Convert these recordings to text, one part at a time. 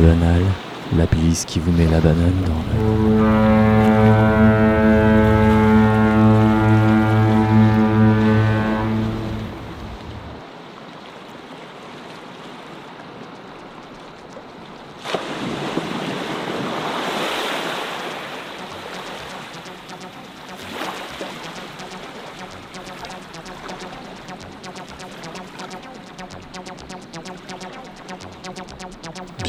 la banale, la police qui vous met la banane dans le...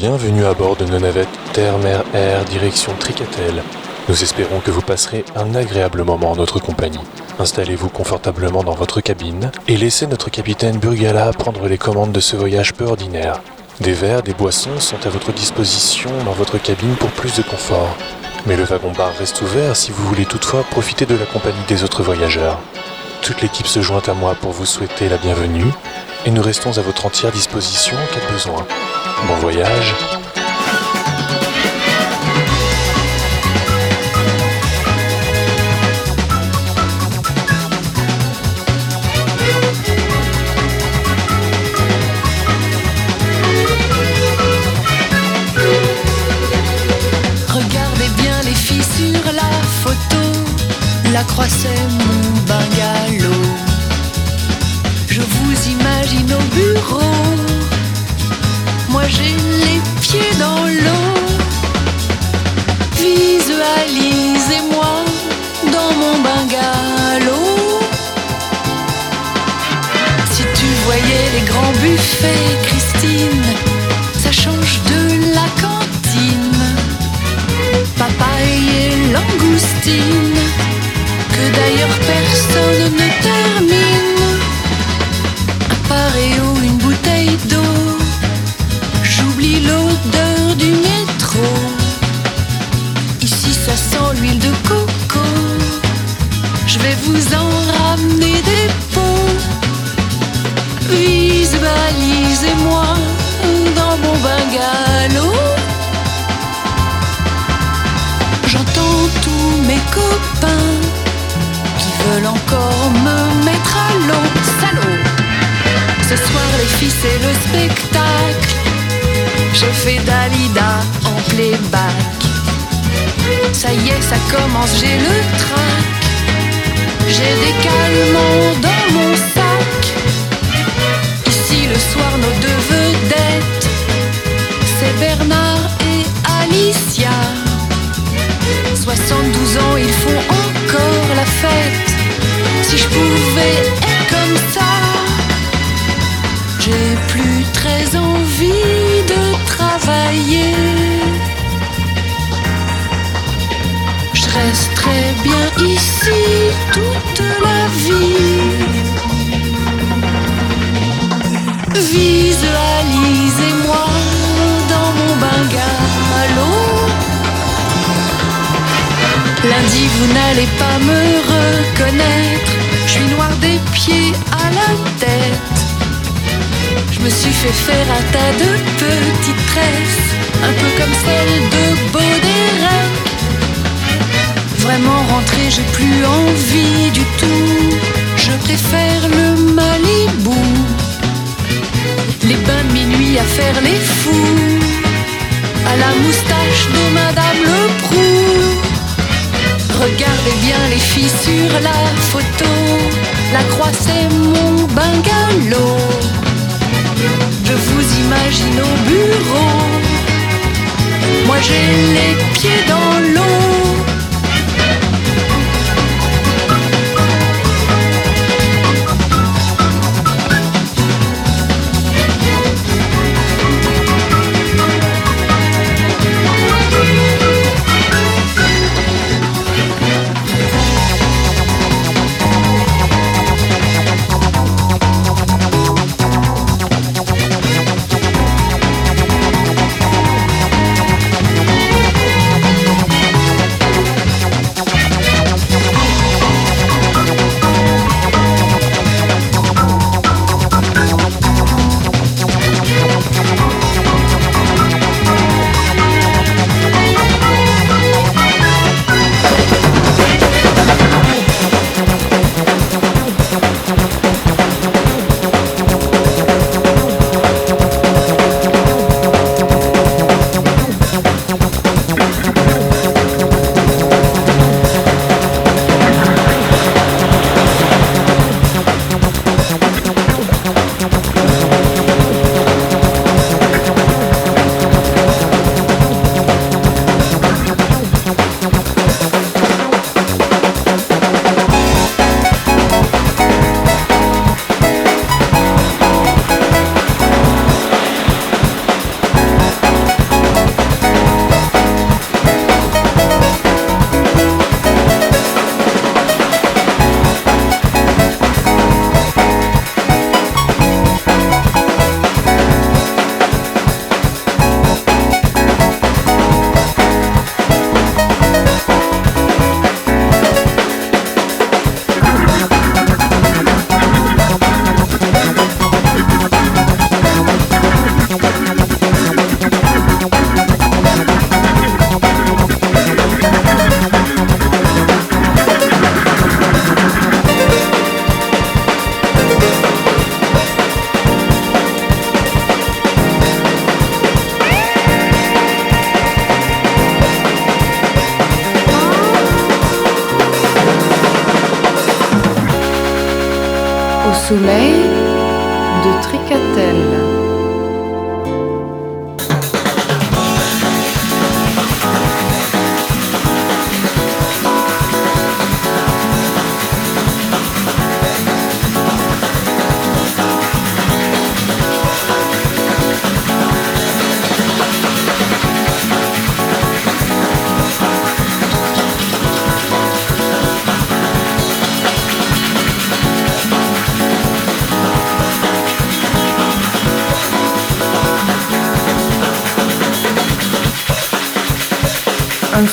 Bienvenue à bord de nos navettes Terre-Mer Air direction Tricatel. Nous espérons que vous passerez un agréable moment en notre compagnie. Installez-vous confortablement dans votre cabine et laissez notre capitaine Burgala prendre les commandes de ce voyage peu ordinaire. Des verres, des boissons sont à votre disposition dans votre cabine pour plus de confort. Mais le wagon-bar reste ouvert si vous voulez toutefois profiter de la compagnie des autres voyageurs. Toute l'équipe se joint à moi pour vous souhaiter la bienvenue et nous restons à votre entière disposition, en cas de besoin? Bon voyage j'ai des calmes.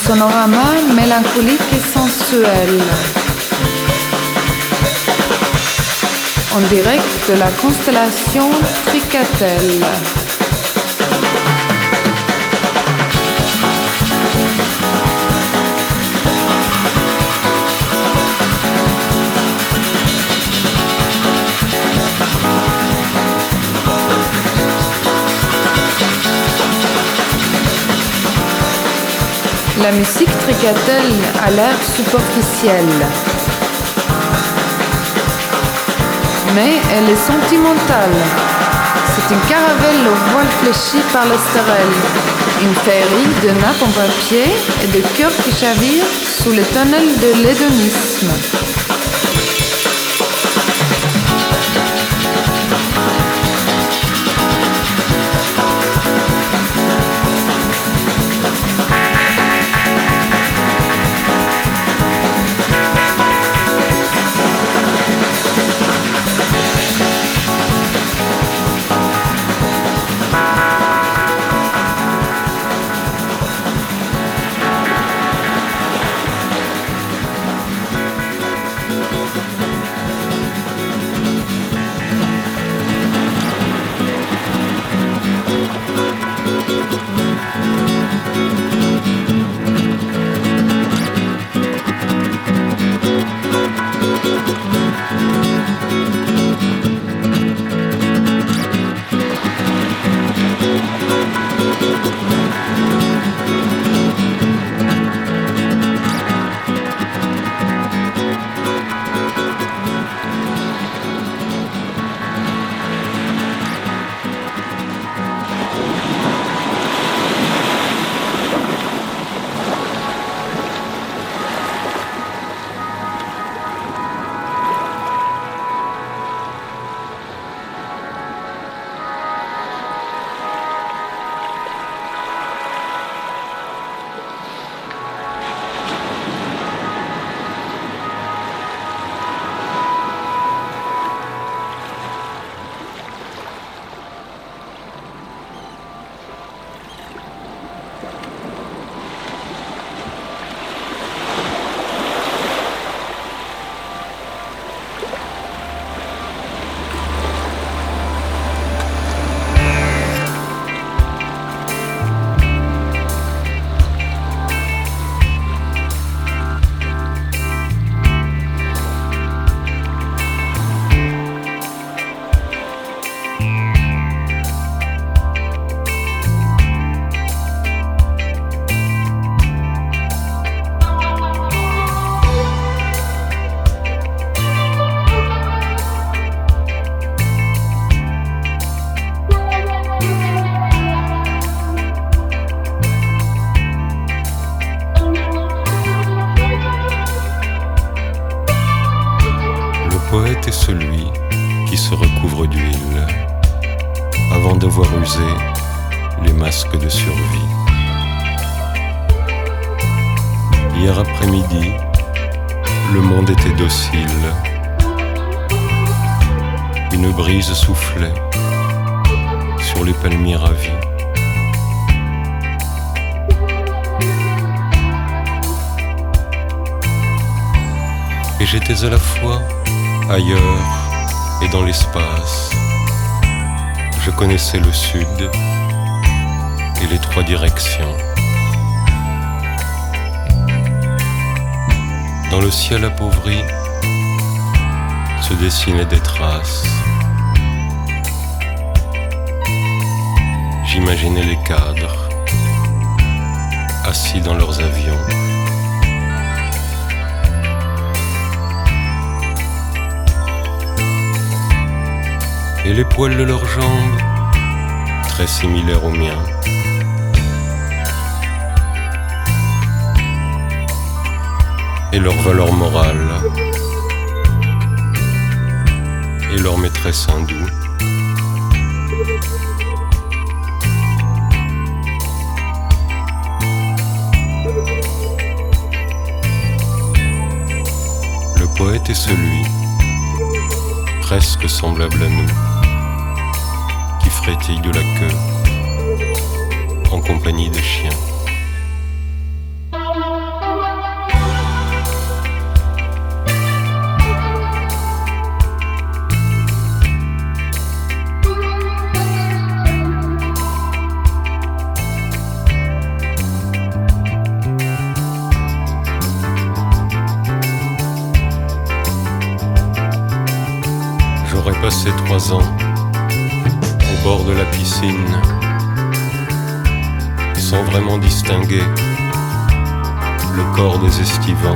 Sonorama mélancolique et sensuel. En direct de la constellation Tricatel. La musique tricatel a l'air superficielle. Mais elle est sentimentale. C'est une caravelle au voile fléchi par l'esterelle. Une féerie de nappes en papier et de cœurs qui chavirent sous les tunnels de l'hédonisme. Et j'étais à la fois ailleurs et dans l'espace. Je connaissais le sud et les trois directions. Dans le ciel appauvri se dessinaient des traces. J'imaginais les cadres assis dans leurs avions. et les poils de leurs jambes, très similaires aux miens. Et leur valeur morale, et leur maîtresse hindoue. Poète est celui, presque semblable à nous, qui frétille de la queue en compagnie des chiens. Au bord de la piscine sans vraiment distinguer le corps des estivants.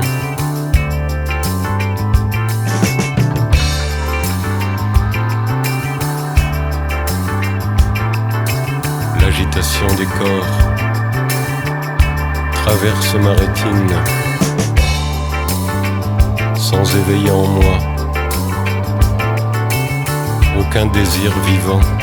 L'agitation des corps traverse ma rétine sans éveiller en moi aucun désir vivant.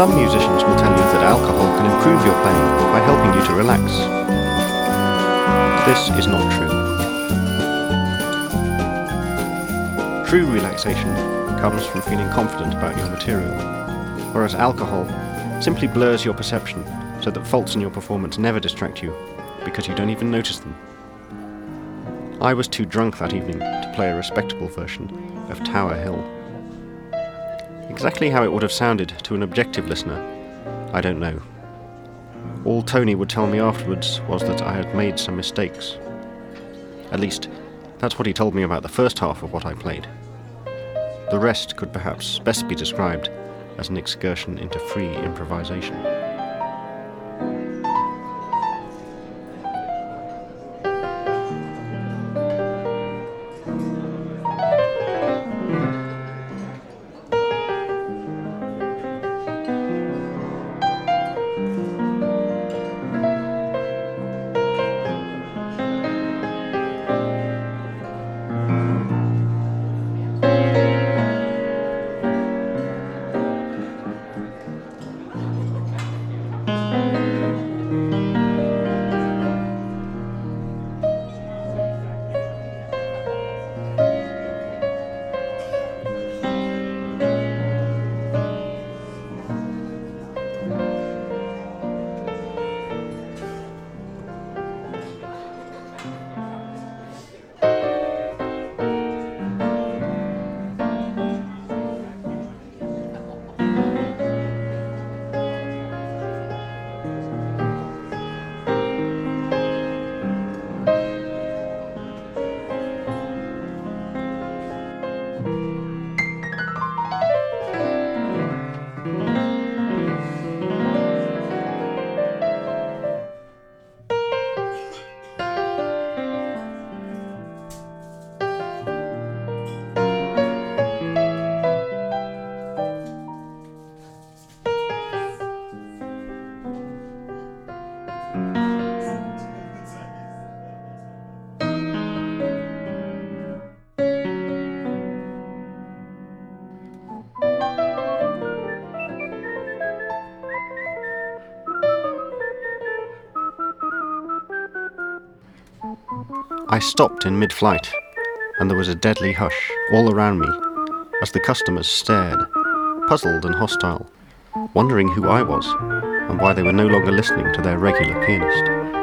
Some musicians will tell you that alcohol can improve your playing by helping you to relax. This is not true. True relaxation comes from feeling confident about your material, whereas alcohol simply blurs your perception so that faults in your performance never distract you because you don't even notice them. I was too drunk that evening to play a respectable version of Tower Hill. Exactly how it would have sounded to an objective listener, I don't know. All Tony would tell me afterwards was that I had made some mistakes. At least, that's what he told me about the first half of what I played. The rest could perhaps best be described as an excursion into free improvisation. I stopped in mid flight, and there was a deadly hush all around me as the customers stared, puzzled and hostile, wondering who I was and why they were no longer listening to their regular pianist.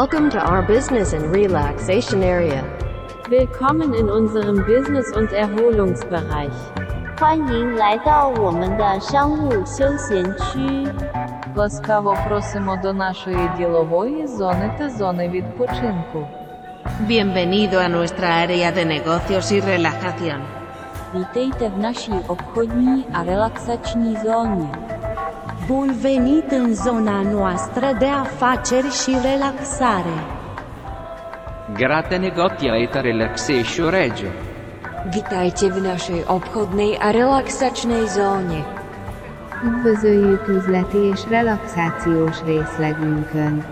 Welcome to our business and relaxation area. Willkommen in unserem Business- und Erholungsbereich. 欢迎来到我们的商务休闲区。 Ласкаво просимо до нашої ділової зони та зони відпочинку. Bienvenido a nuestra área de negocios y relajación. Vítejte v naší obchodní a relaxační zóně. Bun venit în zona noastră de afaceri și relaxare. Grate negotia et relaxatio regio. Vitajte v našej obchodnej a relaxačnej zóne. Üdvözöljük üzleti és relaxációs részlegünkön.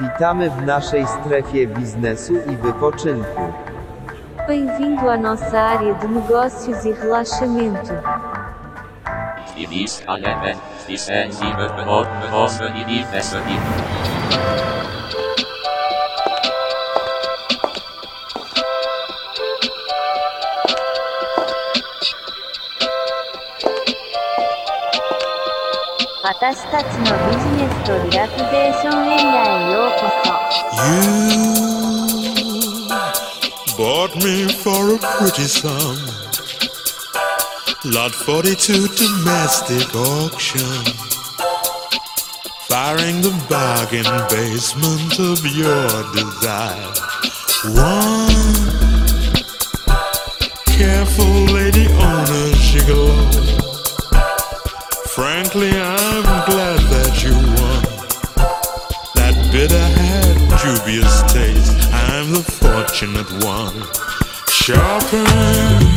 Witamy w naszej strefie biznesu i wypoczynku. Bem-vindo à nossa área de negócios e relaxamento. Dies alle die sensible Behoffen in die Fässer "私たちのビジネスとリラクゼーションエリアへようこそ」 Bought me for a pretty sum. Lot 42 domestic auction. Firing the bargain basement of your desire. One careful lady owner gigolo. Frankly, I'm glad that you won. That bitter had dubious taste. I'm the fortunate one. Shopping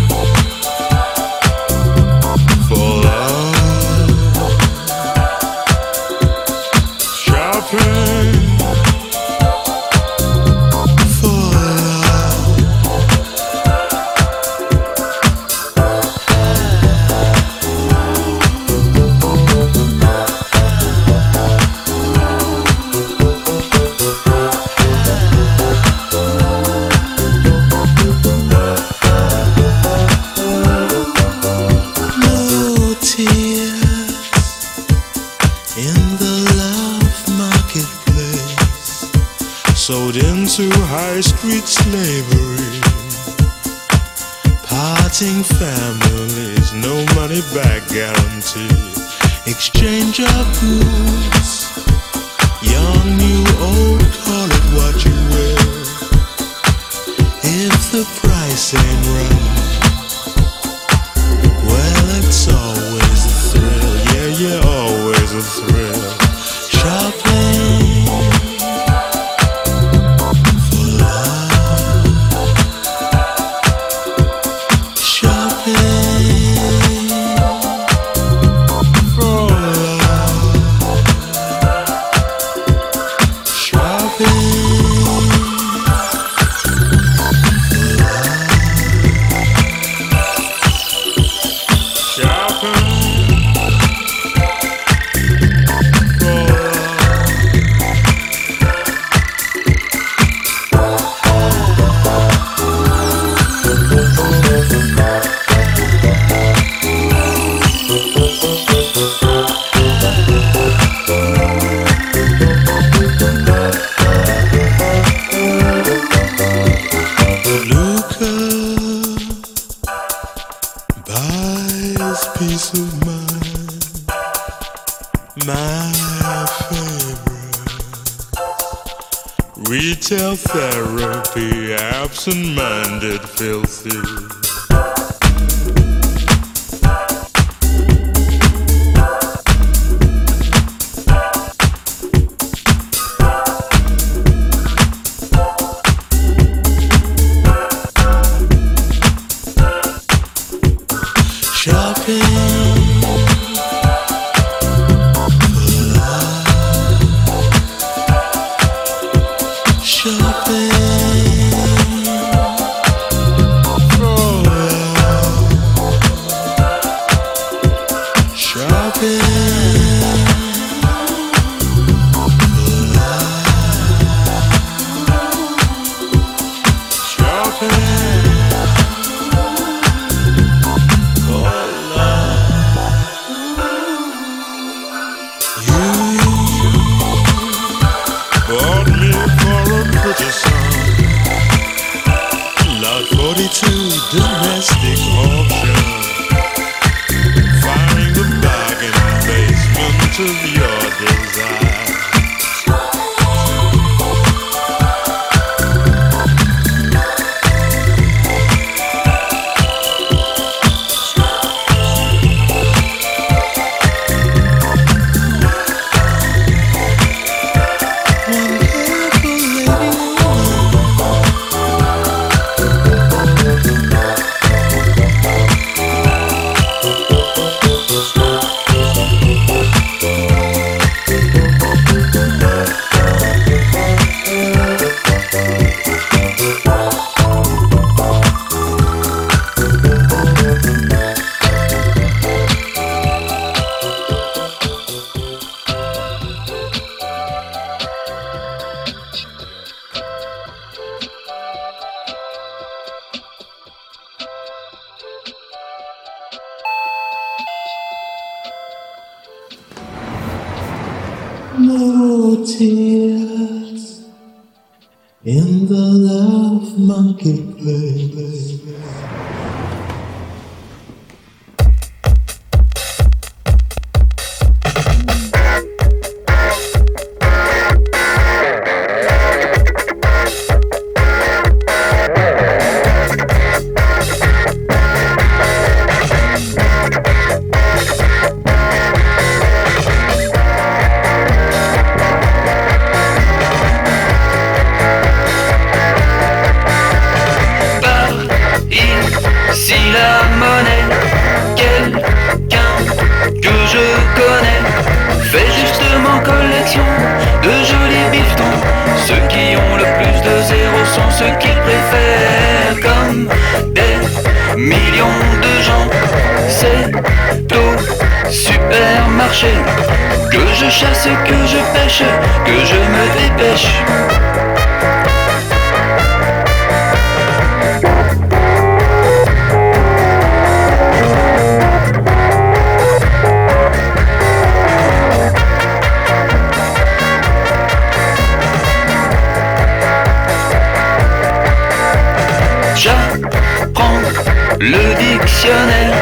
le dictionnaire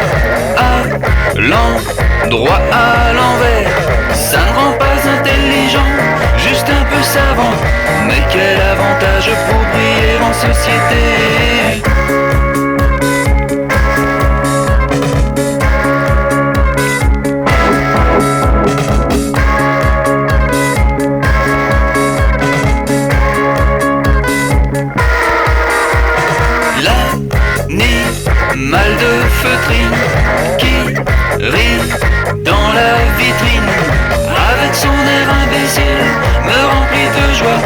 à l'endroit à l'envers. Ça ne rend pas intelligent, juste un peu savant. Mais quel avantage pour briller en société. L'animal de feutrine qui rit dans la vitrine avec son air imbécile me remplit de joie.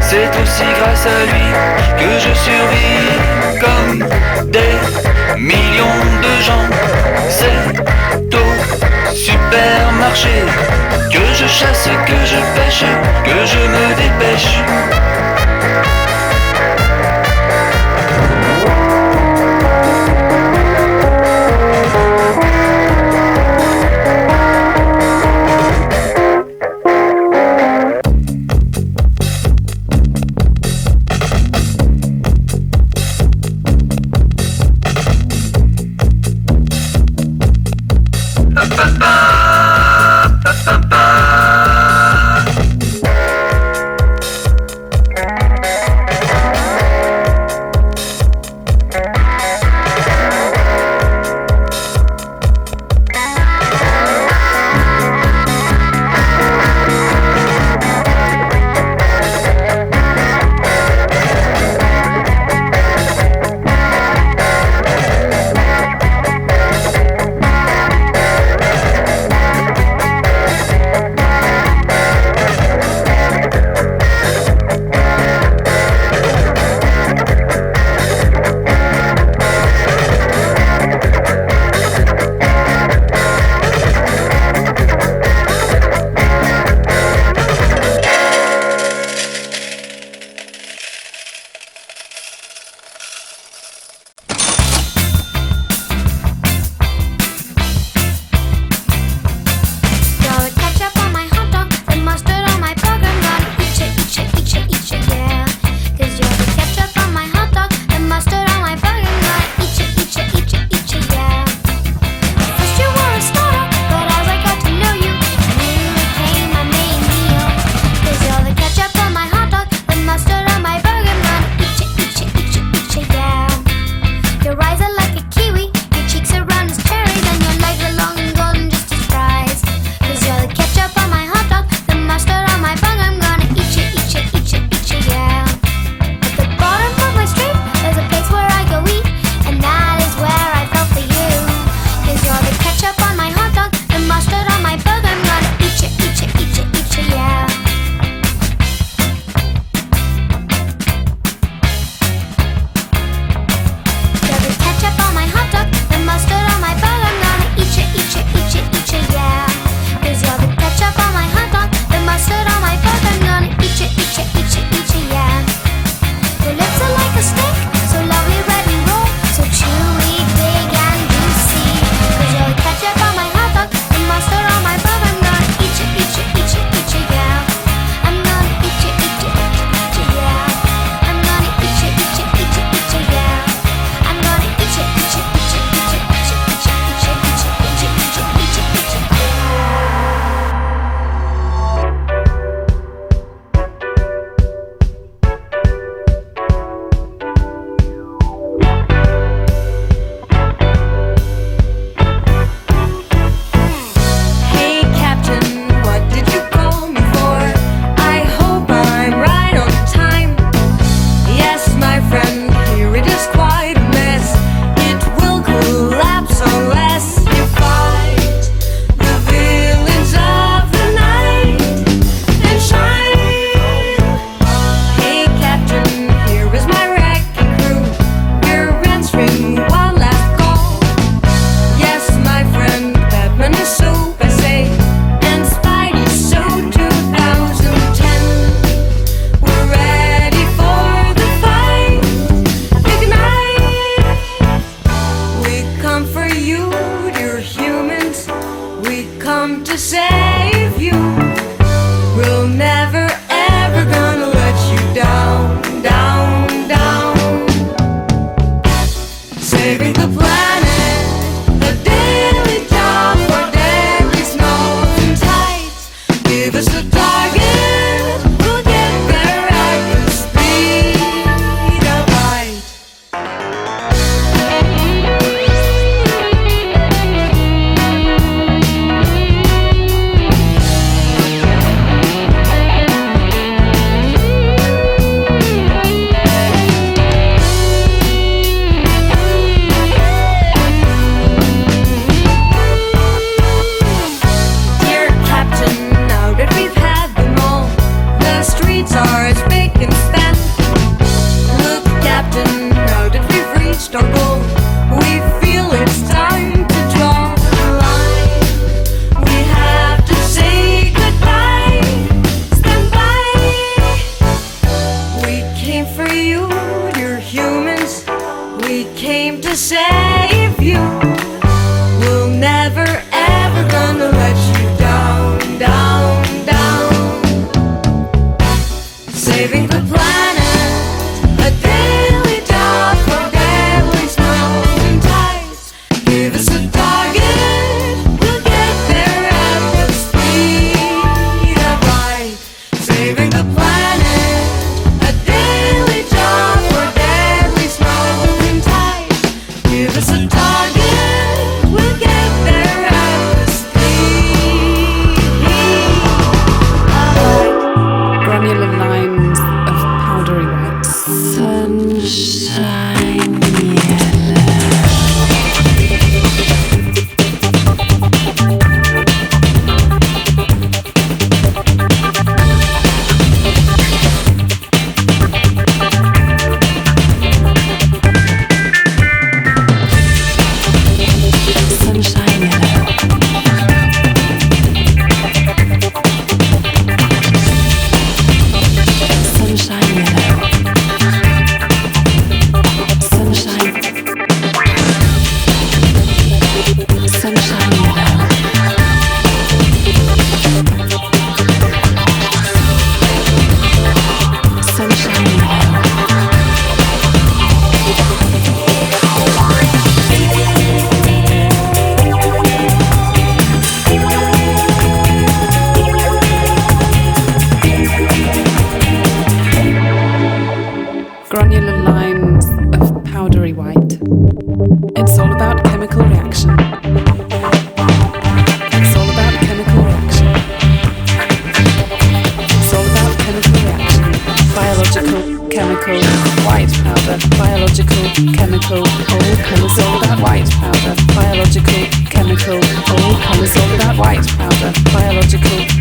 C'est aussi grâce à lui que je survis comme des millions de gens. C'est au supermarché que je chasse, que je pêche, que je me dépêche.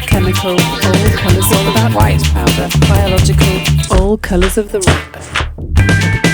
chemical, all colours all about white powder, biological, all colours of the rainbow.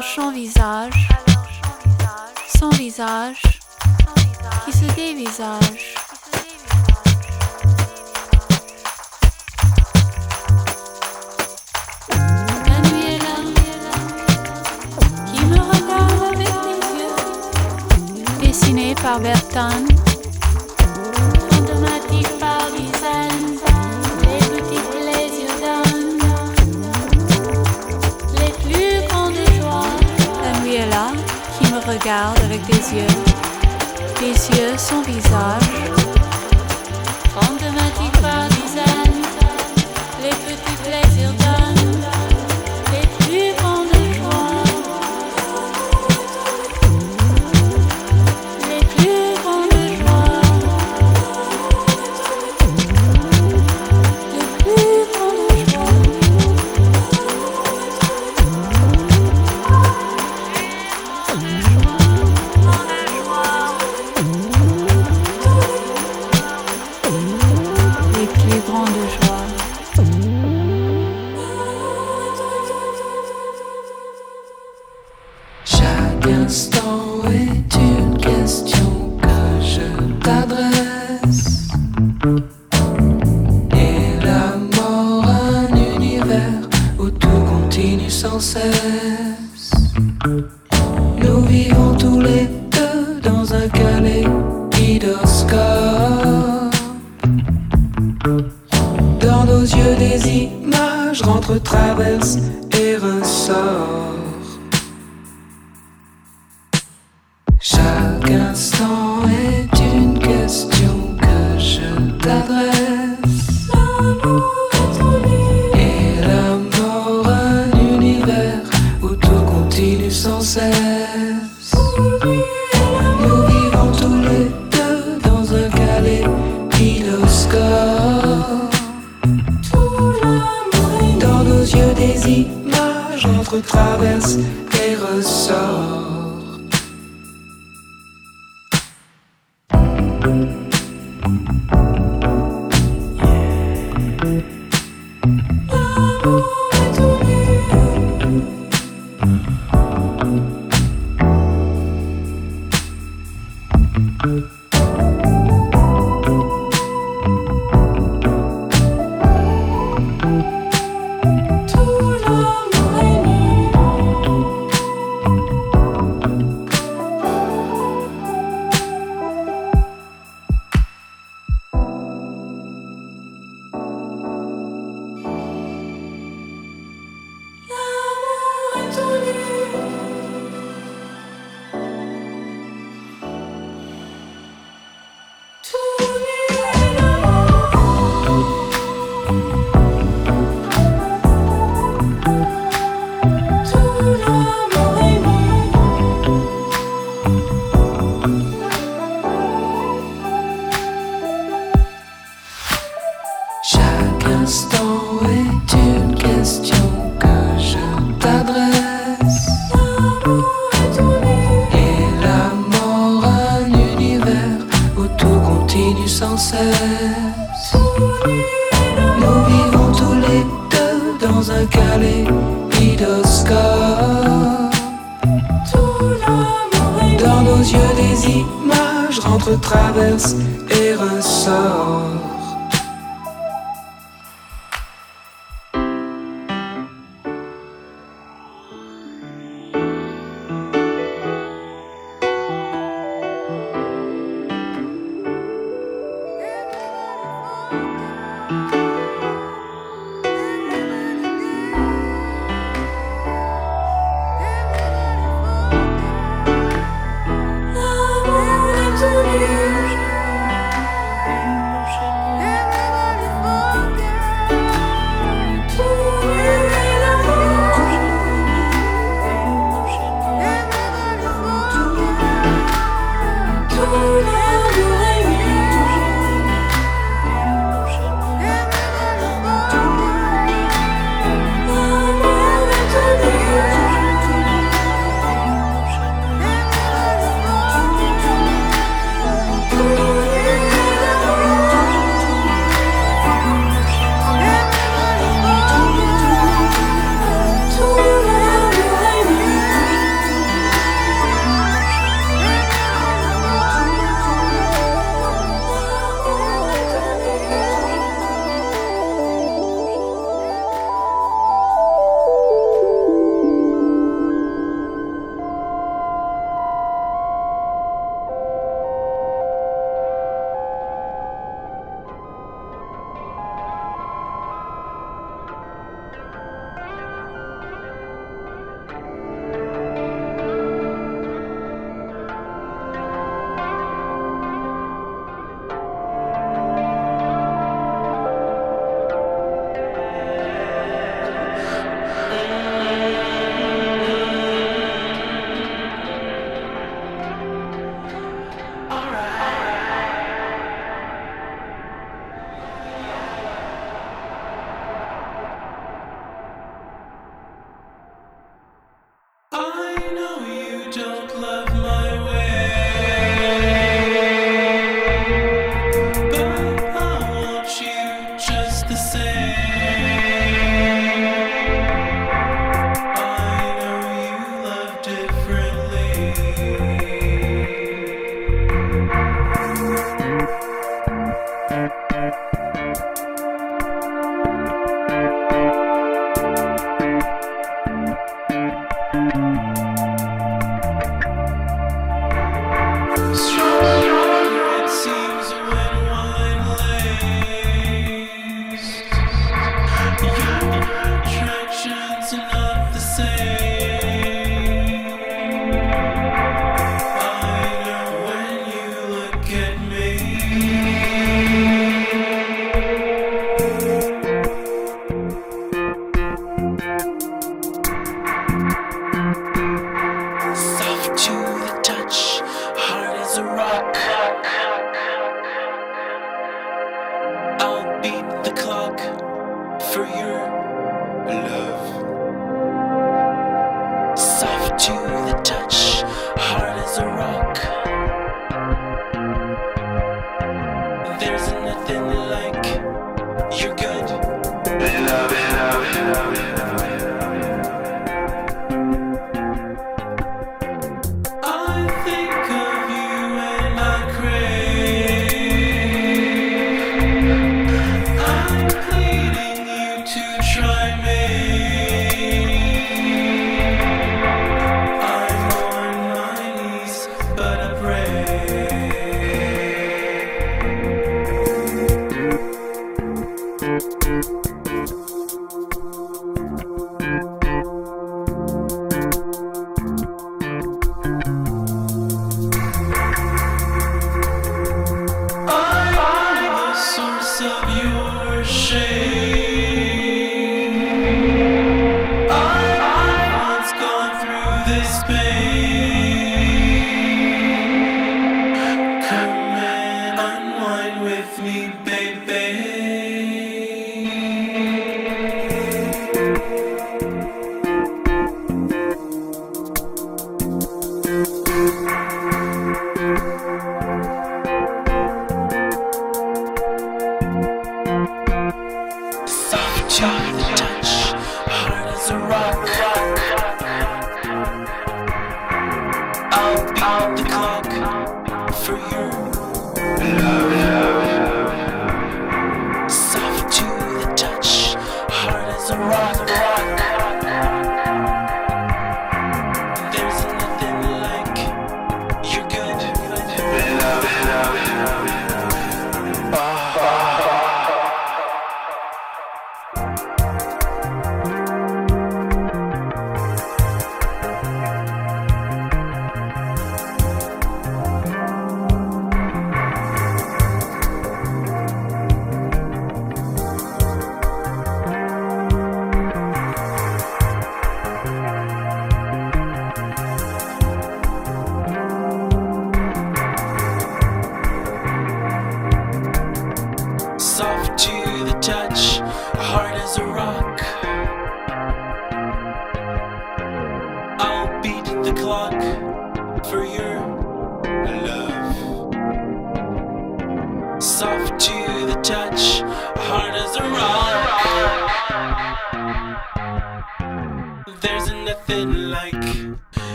Son visage, sans visage qui se dévisage. La nuit est là, qui me regarde avec les yeux. Dessinée par Bertone. regarde avec des yeux, des yeux sans visage. sans cesse. Nous vivons tous les deux dans un kaléidoscope. Dans nos yeux, des images rentrent, traversent et ressortent. traverse et ressort.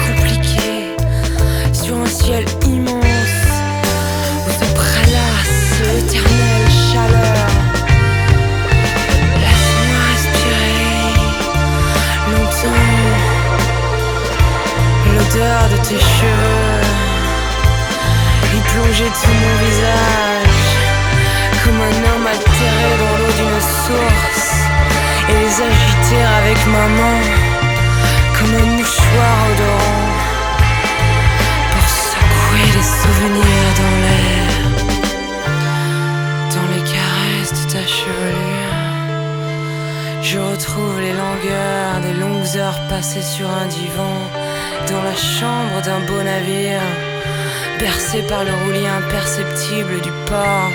cool. d'un beau navire, bercé par le roulis imperceptible du port,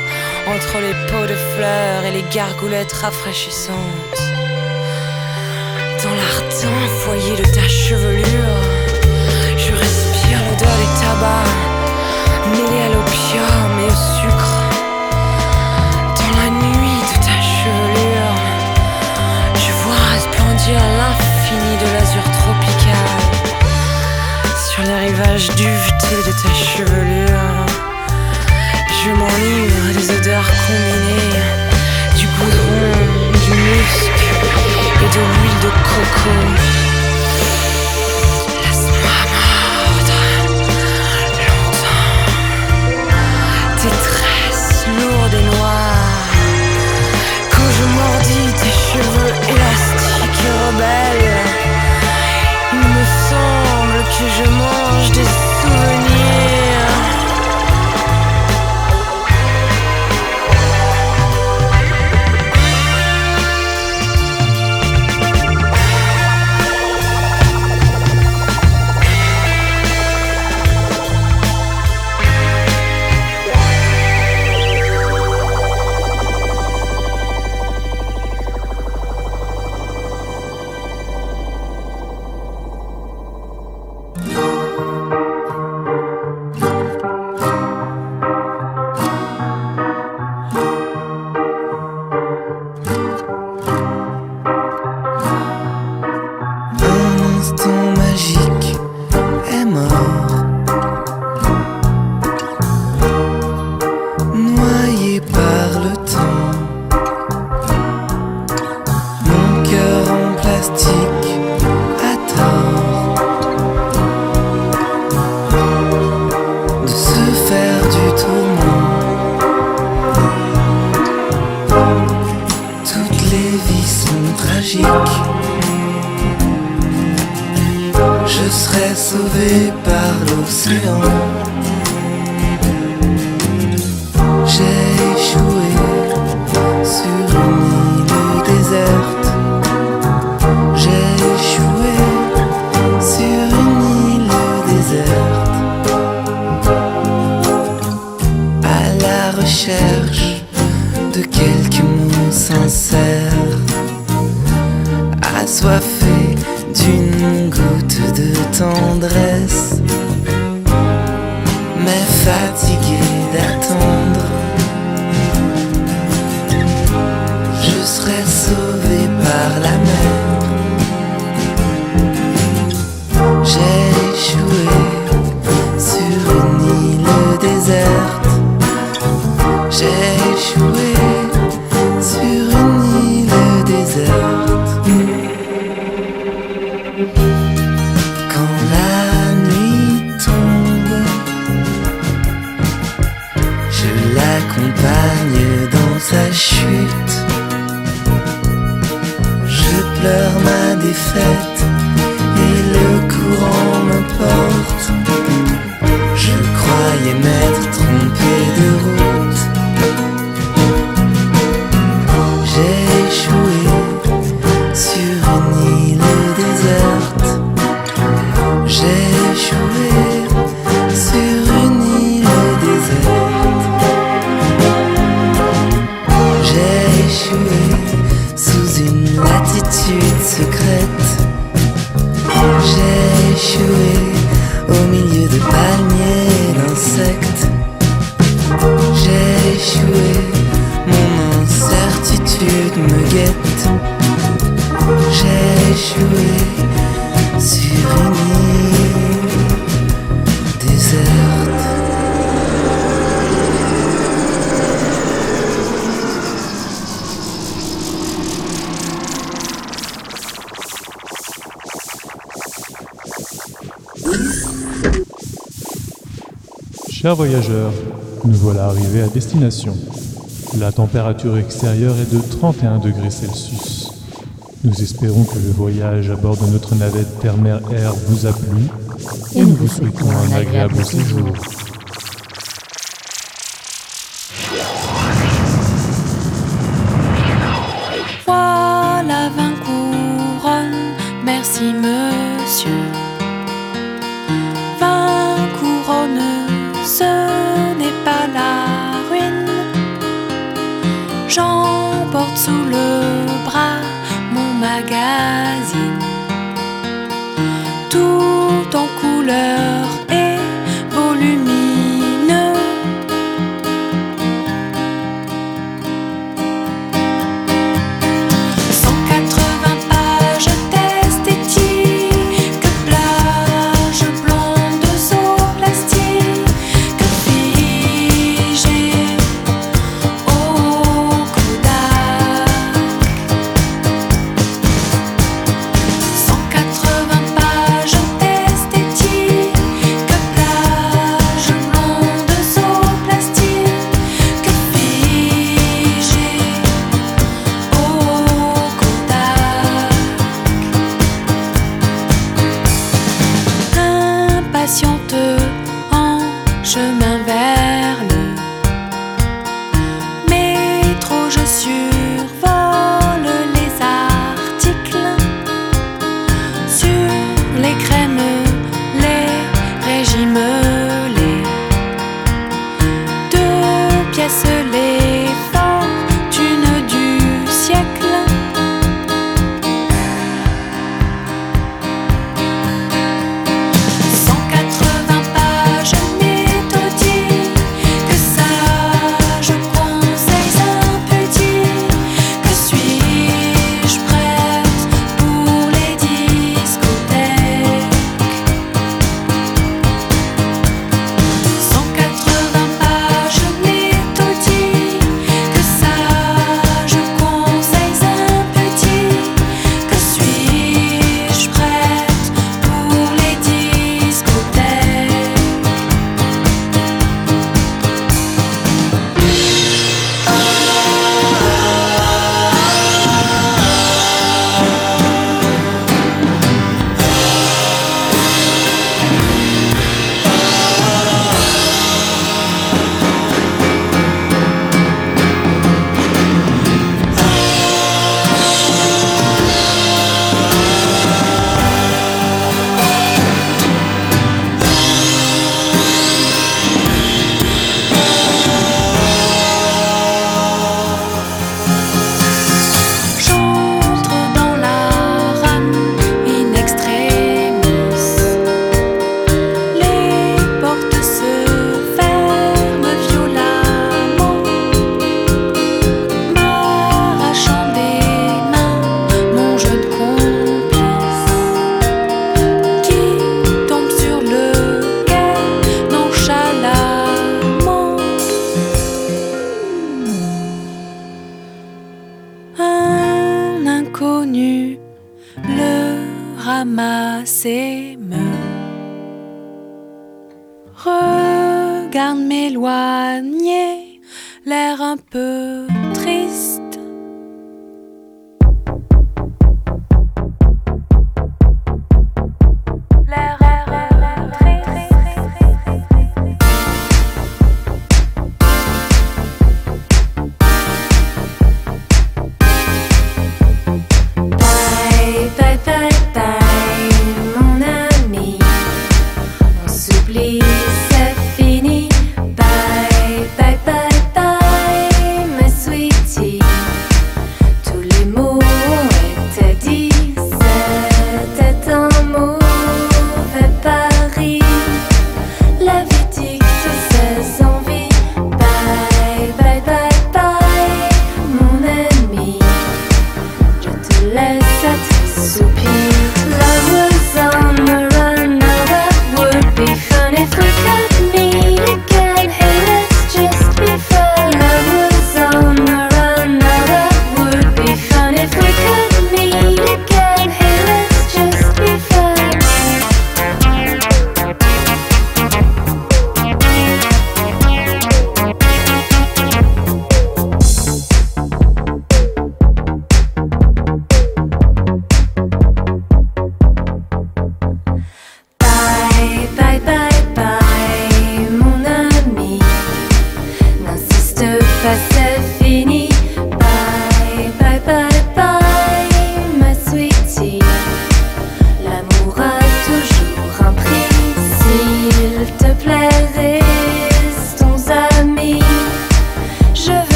entre les pots de fleurs et les gargoulettes rafraîchissantes. Dans l'ardent foyer de ta chevelure, je respire l'odeur du tabac, mêlé à l'opium et au sucre. rivage duveteux de ta chevelure. Je m'enivre des odeurs combinées, du goudron, du musc et de l'huile de coco. Voyageurs, nous voilà arrivés à destination. La température extérieure est de 31 degrés Celsius. Nous espérons que le voyage à bord de notre navette Termer Air vous a plu et nous vous souhaitons un agréable séjour.